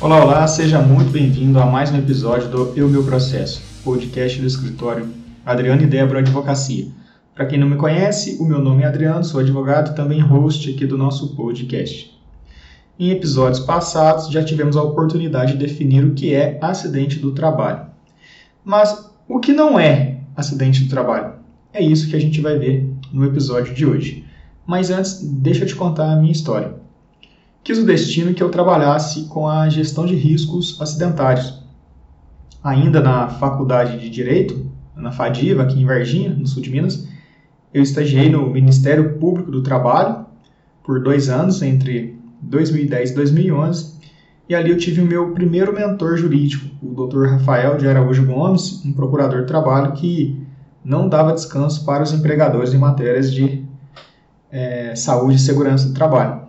Olá, olá, seja muito bem-vindo a mais um episódio do Eu Meu Processo, podcast do escritório Adriano e Débora Advocacia. Para quem não me conhece, o meu nome é Adriano, sou advogado e também host aqui do nosso podcast. Em episódios passados já tivemos a oportunidade de definir o que é acidente do trabalho. Mas o que não é acidente do trabalho? É isso que a gente vai ver no episódio de hoje. Mas antes, deixa eu te contar a minha história. Quis o destino que eu trabalhasse com a gestão de riscos acidentários. Ainda na faculdade de Direito, na FADIVA, aqui em Varginha, no sul de Minas, eu estagiei no Ministério Público do Trabalho por dois anos, entre 2010 e 2011, e ali eu tive o meu primeiro mentor jurídico, o Dr. Rafael de Araújo Gomes, um procurador de trabalho que não dava descanso para os empregadores em matérias de é, saúde e segurança do trabalho.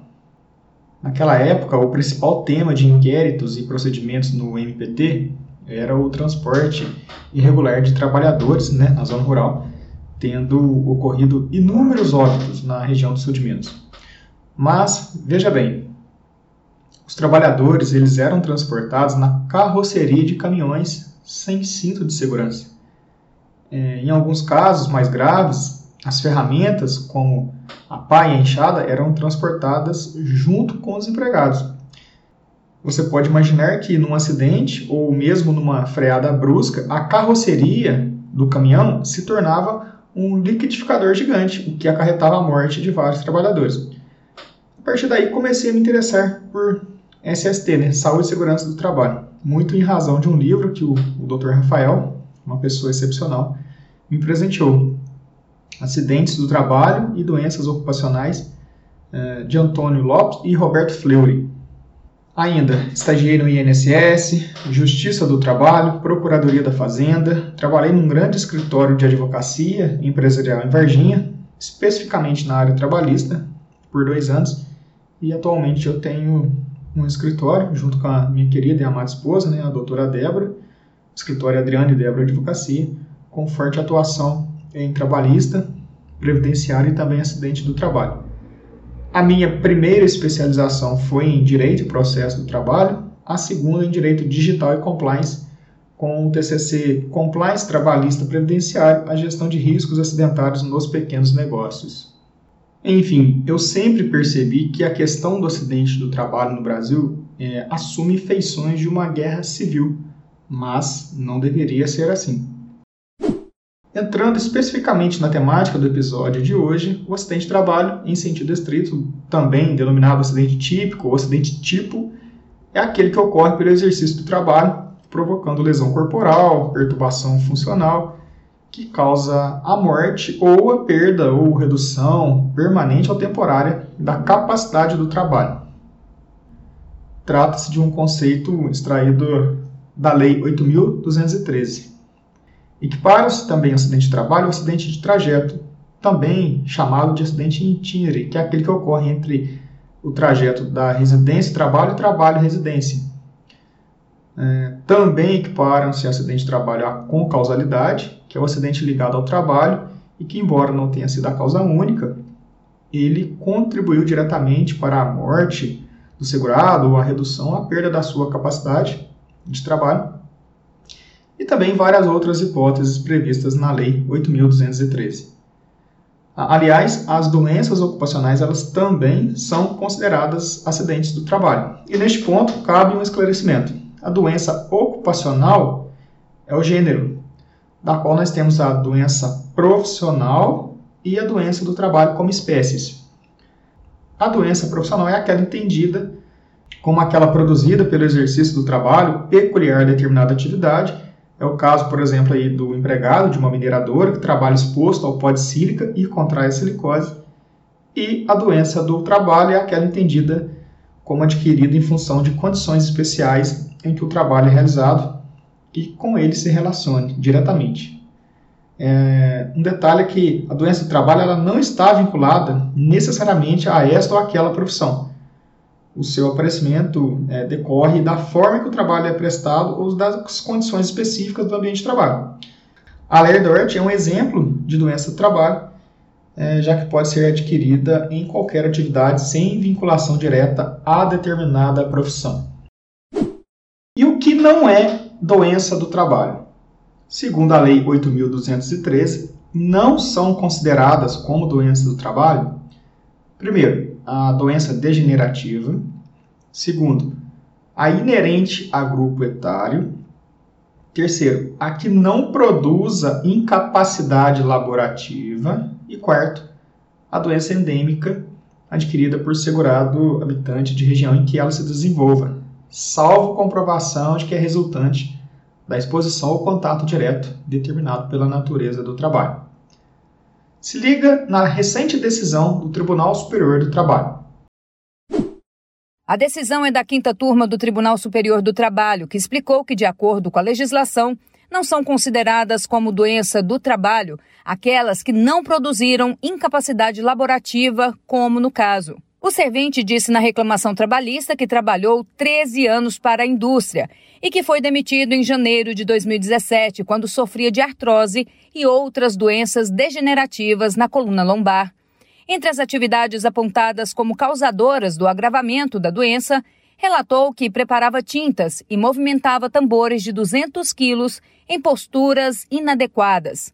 Naquela época, o principal tema de inquéritos e procedimentos no MPT era o transporte irregular de trabalhadores né, na zona rural, tendo ocorrido inúmeros óbitos na região do sul de Minas. Mas, veja bem, os trabalhadores eles eram transportados na carroceria de caminhões sem cinto de segurança. É, em alguns casos mais graves, as ferramentas, como a pá e a enxada, eram transportadas junto com os empregados. Você pode imaginar que num acidente ou mesmo numa freada brusca, a carroceria do caminhão se tornava um liquidificador gigante, o que acarretava a morte de vários trabalhadores. A partir daí comecei a me interessar por SST, né? Saúde e Segurança do Trabalho, muito em razão de um livro que o, o Dr. Rafael, uma pessoa excepcional, me presenteou acidentes do trabalho e doenças ocupacionais, eh, de Antônio Lopes e Roberto Fleury. Ainda, estagiei no INSS, Justiça do Trabalho, Procuradoria da Fazenda, trabalhei num grande escritório de advocacia empresarial em Varginha, especificamente na área trabalhista, por dois anos, e atualmente eu tenho um escritório, junto com a minha querida e amada esposa, né, a doutora Débora, escritório Adriana e Débora Advocacia, com forte atuação em trabalhista, previdenciário e também acidente do trabalho. A minha primeira especialização foi em Direito e Processo do Trabalho, a segunda em Direito Digital e Compliance, com o TCC Compliance Trabalhista Previdenciário, a gestão de riscos acidentários nos pequenos negócios. Enfim, eu sempre percebi que a questão do acidente do trabalho no Brasil é, assume feições de uma guerra civil, mas não deveria ser assim. Entrando especificamente na temática do episódio de hoje, o acidente de trabalho, em sentido estrito, também denominado acidente típico ou acidente tipo, é aquele que ocorre pelo exercício do trabalho, provocando lesão corporal, perturbação funcional, que causa a morte ou a perda ou redução permanente ou temporária da capacidade do trabalho. Trata-se de um conceito extraído da Lei 8.213. Equipara-se também ao acidente de trabalho o acidente de trajeto, também chamado de acidente itinere, que é aquele que ocorre entre o trajeto da residência trabalho e trabalho residência. É, também equiparam-se acidente de trabalho com causalidade, que é o acidente ligado ao trabalho e que, embora não tenha sido a causa única, ele contribuiu diretamente para a morte do segurado ou a redução, a perda da sua capacidade de trabalho e também várias outras hipóteses previstas na Lei 8.213. Aliás, as doenças ocupacionais elas também são consideradas acidentes do trabalho. E neste ponto cabe um esclarecimento. A doença ocupacional é o gênero, da qual nós temos a doença profissional e a doença do trabalho como espécies. A doença profissional é aquela entendida como aquela produzida pelo exercício do trabalho peculiar a determinada atividade é o caso, por exemplo, aí do empregado de uma mineradora que trabalha exposto ao pó de sílica e contrai a silicose. E a doença do trabalho é aquela entendida como adquirida em função de condições especiais em que o trabalho é realizado e com ele se relacione diretamente. É, um detalhe é que a doença do trabalho ela não está vinculada necessariamente a esta ou aquela profissão o seu aparecimento é, decorre da forma que o trabalho é prestado ou das condições específicas do ambiente de trabalho. A Ler-Dort é um exemplo de doença do trabalho, é, já que pode ser adquirida em qualquer atividade sem vinculação direta a determinada profissão. E o que não é doença do trabalho? Segundo a Lei 8.213, não são consideradas como doenças do trabalho, primeiro, a doença degenerativa, segundo, a inerente a grupo etário, terceiro, a que não produza incapacidade laborativa. E quarto, a doença endêmica adquirida por segurado habitante de região em que ela se desenvolva, salvo comprovação de que é resultante da exposição ao contato direto determinado pela natureza do trabalho. Se liga na recente decisão do Tribunal Superior do Trabalho. A decisão é da quinta turma do Tribunal Superior do Trabalho, que explicou que, de acordo com a legislação, não são consideradas como doença do trabalho aquelas que não produziram incapacidade laborativa, como no caso. O servente disse na reclamação trabalhista que trabalhou 13 anos para a indústria e que foi demitido em janeiro de 2017, quando sofria de artrose e outras doenças degenerativas na coluna lombar. Entre as atividades apontadas como causadoras do agravamento da doença, relatou que preparava tintas e movimentava tambores de 200 quilos em posturas inadequadas.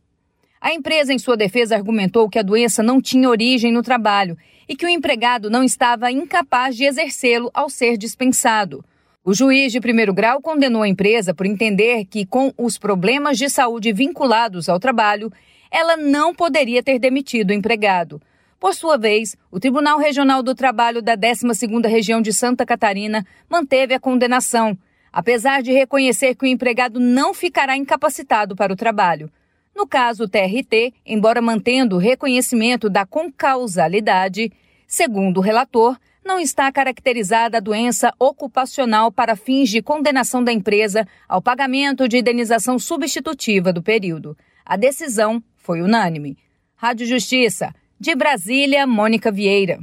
A empresa, em sua defesa, argumentou que a doença não tinha origem no trabalho e que o empregado não estava incapaz de exercê-lo ao ser dispensado. O juiz de primeiro grau condenou a empresa por entender que, com os problemas de saúde vinculados ao trabalho, ela não poderia ter demitido o empregado. Por sua vez, o Tribunal Regional do Trabalho da 12ª Região de Santa Catarina manteve a condenação, apesar de reconhecer que o empregado não ficará incapacitado para o trabalho. No caso o TRT, embora mantendo o reconhecimento da concausalidade, segundo o relator, não está caracterizada a doença ocupacional para fins de condenação da empresa ao pagamento de indenização substitutiva do período. A decisão foi unânime. Rádio Justiça, de Brasília, Mônica Vieira.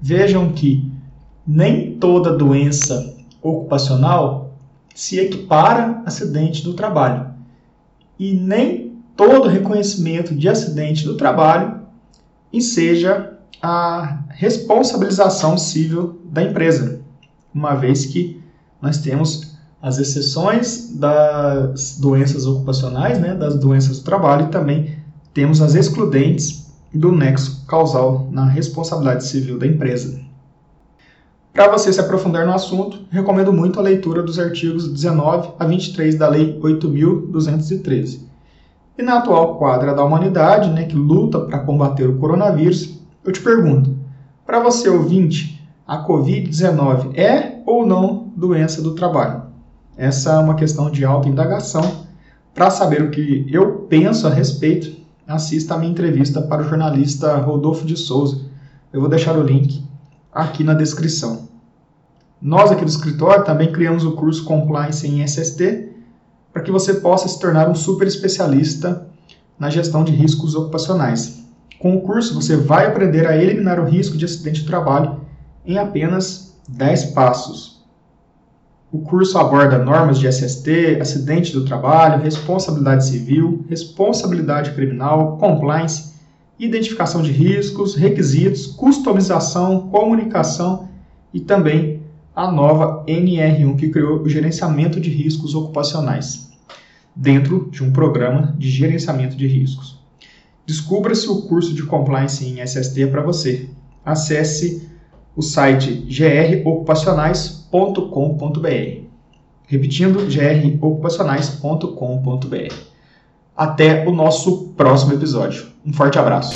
Vejam que nem toda doença ocupacional se equipara a acidente do trabalho e nem todo reconhecimento de acidente do trabalho enseja a responsabilização civil da empresa, uma vez que nós temos as exceções das doenças ocupacionais, né, das doenças do trabalho, e também temos as excludentes do nexo causal na responsabilidade civil da empresa. Para você se aprofundar no assunto, recomendo muito a leitura dos artigos 19 a 23 da Lei 8.213. E na atual quadra da humanidade, né, que luta para combater o coronavírus, eu te pergunto: para você ouvinte, a Covid-19 é ou não doença do trabalho? Essa é uma questão de alta indagação. Para saber o que eu penso a respeito, assista a minha entrevista para o jornalista Rodolfo de Souza. Eu vou deixar o link aqui na descrição. Nós aqui do escritório também criamos o curso Compliance em SST para que você possa se tornar um super especialista na gestão de riscos ocupacionais. Com o curso, você vai aprender a eliminar o risco de acidente de trabalho em apenas 10 passos. O curso aborda normas de SST, acidente do trabalho, responsabilidade civil, responsabilidade criminal, compliance identificação de riscos, requisitos, customização, comunicação e também a nova NR1 que criou o gerenciamento de riscos ocupacionais dentro de um programa de gerenciamento de riscos. Descubra se o curso de compliance em SST é para você. Acesse o site grocupacionais.com.br. Repetindo, grocupacionais.com.br. Até o nosso próximo episódio. Um forte abraço.